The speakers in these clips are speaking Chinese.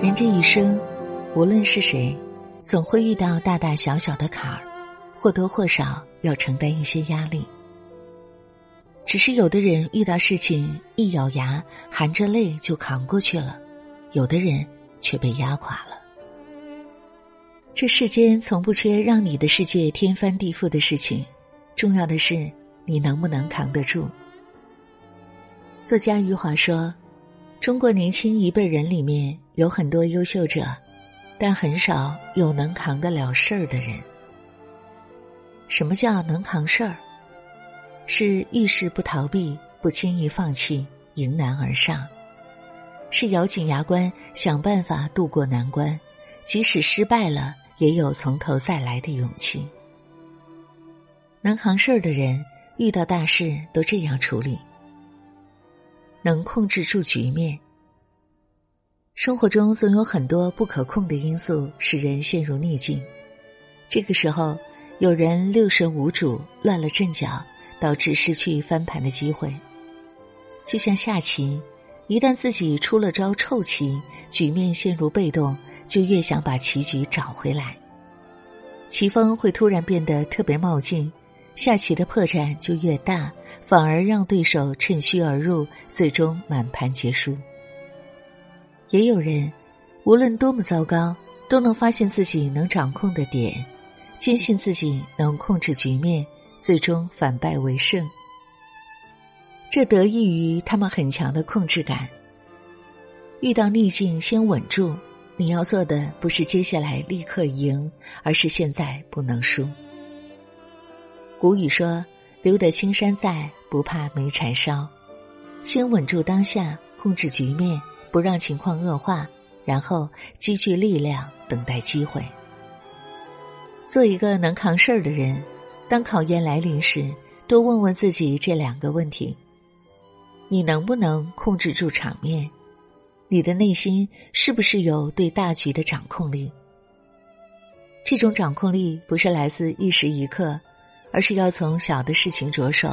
人这一生，无论是谁，总会遇到大大小小的坎儿，或多或少要承担一些压力。只是有的人遇到事情一咬牙，含着泪就扛过去了，有的人却被压垮了。这世间从不缺让你的世界天翻地覆的事情，重要的是你能不能扛得住。作家余华说。中国年轻一辈人里面有很多优秀者，但很少有能扛得了事儿的人。什么叫能扛事儿？是遇事不逃避，不轻易放弃，迎难而上；是咬紧牙关想办法渡过难关，即使失败了，也有从头再来的勇气。能扛事儿的人，遇到大事都这样处理。能控制住局面。生活中总有很多不可控的因素使人陷入逆境，这个时候，有人六神无主、乱了阵脚，导致失去翻盘的机会。就像下棋，一旦自己出了招臭棋，局面陷入被动，就越想把棋局找回来，棋风会突然变得特别冒进，下棋的破绽就越大。反而让对手趁虚而入，最终满盘皆输。也有人，无论多么糟糕，都能发现自己能掌控的点，坚信自己能控制局面，最终反败为胜。这得益于他们很强的控制感。遇到逆境，先稳住。你要做的不是接下来立刻赢，而是现在不能输。古语说。留得青山在，不怕没柴烧。先稳住当下，控制局面，不让情况恶化，然后积聚力量，等待机会。做一个能扛事儿的人，当考验来临时，多问问自己这两个问题：你能不能控制住场面？你的内心是不是有对大局的掌控力？这种掌控力不是来自一时一刻。而是要从小的事情着手，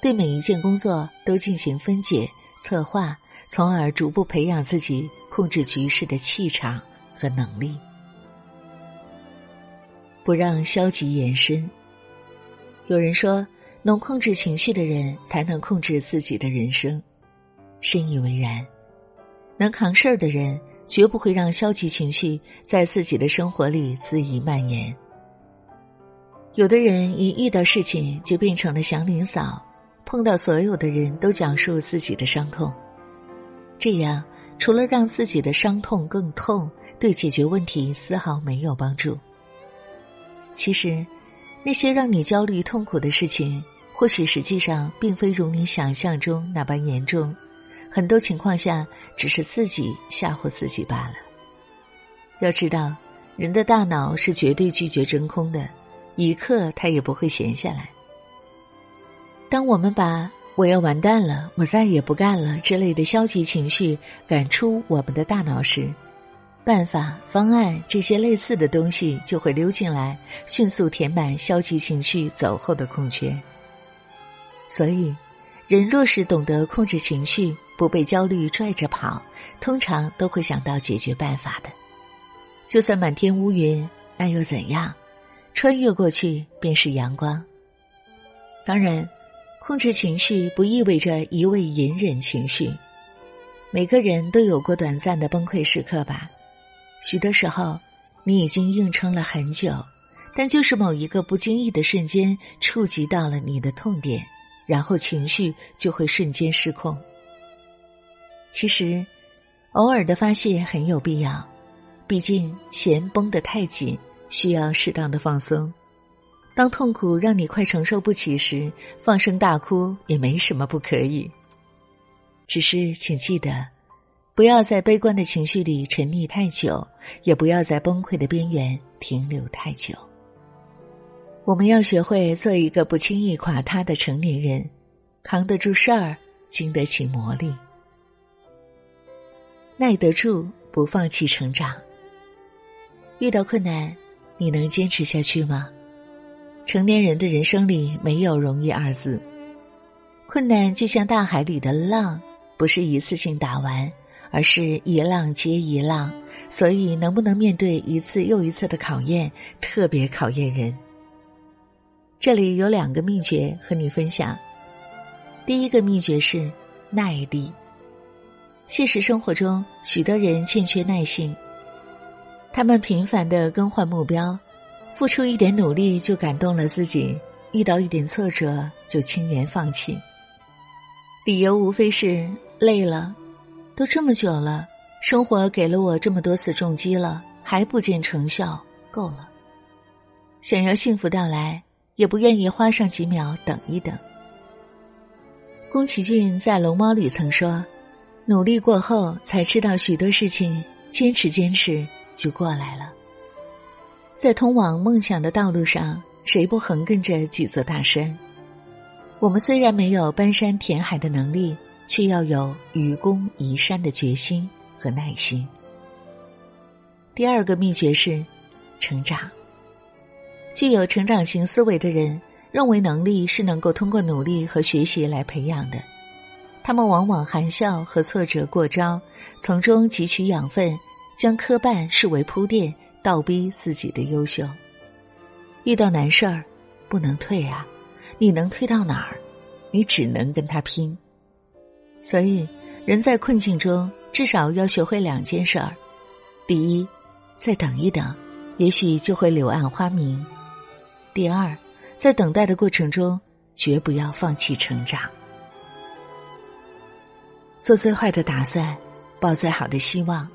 对每一件工作都进行分解、策划，从而逐步培养自己控制局势的气场和能力，不让消极延伸。有人说，能控制情绪的人才能控制自己的人生，深以为然。能扛事儿的人，绝不会让消极情绪在自己的生活里恣意蔓延。有的人一遇到事情就变成了祥林嫂，碰到所有的人都讲述自己的伤痛，这样除了让自己的伤痛更痛，对解决问题丝毫没有帮助。其实，那些让你焦虑痛苦的事情，或许实际上并非如你想象中那般严重，很多情况下只是自己吓唬自己罢了。要知道，人的大脑是绝对拒绝真空的。一刻他也不会闲下来。当我们把“我要完蛋了，我再也不干了”之类的消极情绪赶出我们的大脑时，办法、方案这些类似的东西就会溜进来，迅速填满消极情绪走后的空缺。所以，人若是懂得控制情绪，不被焦虑拽着跑，通常都会想到解决办法的。就算满天乌云，那又怎样？穿越过去便是阳光。当然，控制情绪不意味着一味隐忍情绪。每个人都有过短暂的崩溃时刻吧？许多时候，你已经硬撑了很久，但就是某一个不经意的瞬间触及到了你的痛点，然后情绪就会瞬间失控。其实，偶尔的发泄很有必要，毕竟弦绷得太紧。需要适当的放松。当痛苦让你快承受不起时，放声大哭也没什么不可以。只是请记得，不要在悲观的情绪里沉溺太久，也不要在崩溃的边缘停留太久。我们要学会做一个不轻易垮塌的成年人，扛得住事儿，经得起磨砺，耐得住，不放弃成长。遇到困难。你能坚持下去吗？成年人的人生里没有容易二字，困难就像大海里的浪，不是一次性打完，而是一浪接一浪。所以，能不能面对一次又一次的考验，特别考验人。这里有两个秘诀和你分享。第一个秘诀是耐力。现实生活中，许多人欠缺耐心，他们频繁的更换目标，付出一点努力就感动了自己，遇到一点挫折就轻言放弃。理由无非是累了，都这么久了。生活给了我这么多次重击了，还不见成效，够了。想要幸福到来，也不愿意花上几秒等一等。宫崎骏在《龙猫》里曾说：“努力过后，才知道许多事情，坚持坚持就过来了。”在通往梦想的道路上，谁不横亘着几座大山？我们虽然没有搬山填海的能力，却要有愚公移山的决心。和耐心。第二个秘诀是成长。具有成长型思维的人认为能力是能够通过努力和学习来培养的，他们往往含笑和挫折过招，从中汲取养分，将磕绊视为铺垫，倒逼自己的优秀。遇到难事儿，不能退啊！你能退到哪儿？你只能跟他拼。所以，人在困境中。至少要学会两件事儿：第一，再等一等，也许就会柳暗花明；第二，在等待的过程中，绝不要放弃成长。做最坏的打算，抱最好的希望。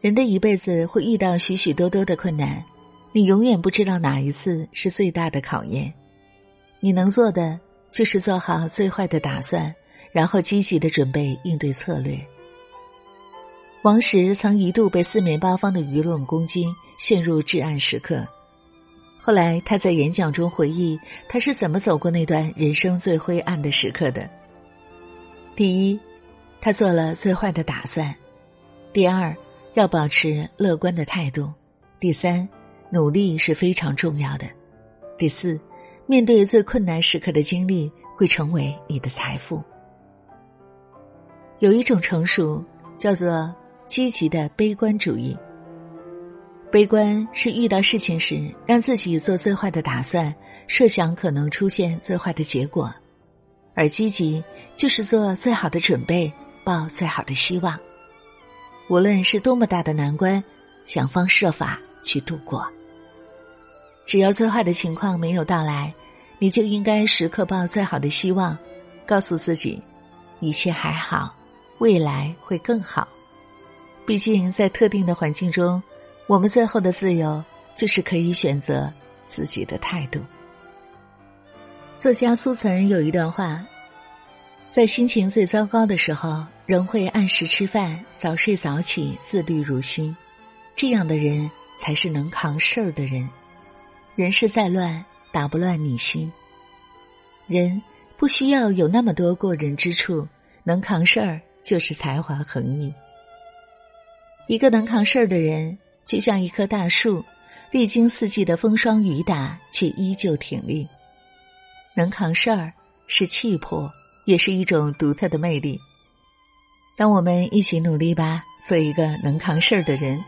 人的一辈子会遇到许许多多的困难，你永远不知道哪一次是最大的考验。你能做的就是做好最坏的打算，然后积极的准备应对策略。王石曾一度被四面八方的舆论攻击，陷入至暗时刻。后来他在演讲中回忆，他是怎么走过那段人生最灰暗的时刻的。第一，他做了最坏的打算；第二，要保持乐观的态度；第三，努力是非常重要的；第四，面对最困难时刻的经历会成为你的财富。有一种成熟，叫做。积极的悲观主义。悲观是遇到事情时，让自己做最坏的打算，设想可能出现最坏的结果；而积极就是做最好的准备，抱最好的希望。无论是多么大的难关，想方设法去度过。只要最坏的情况没有到来，你就应该时刻抱最好的希望，告诉自己，一切还好，未来会更好。毕竟，在特定的环境中，我们最后的自由就是可以选择自己的态度。作家苏岑有一段话：在心情最糟糕的时候，仍会按时吃饭、早睡早起、自律如新，这样的人才是能扛事儿的人。人世再乱，打不乱你心。人不需要有那么多过人之处，能扛事儿就是才华横溢。一个能扛事儿的人，就像一棵大树，历经四季的风霜雨打，却依旧挺立。能扛事儿是气魄，也是一种独特的魅力。让我们一起努力吧，做一个能扛事儿的人。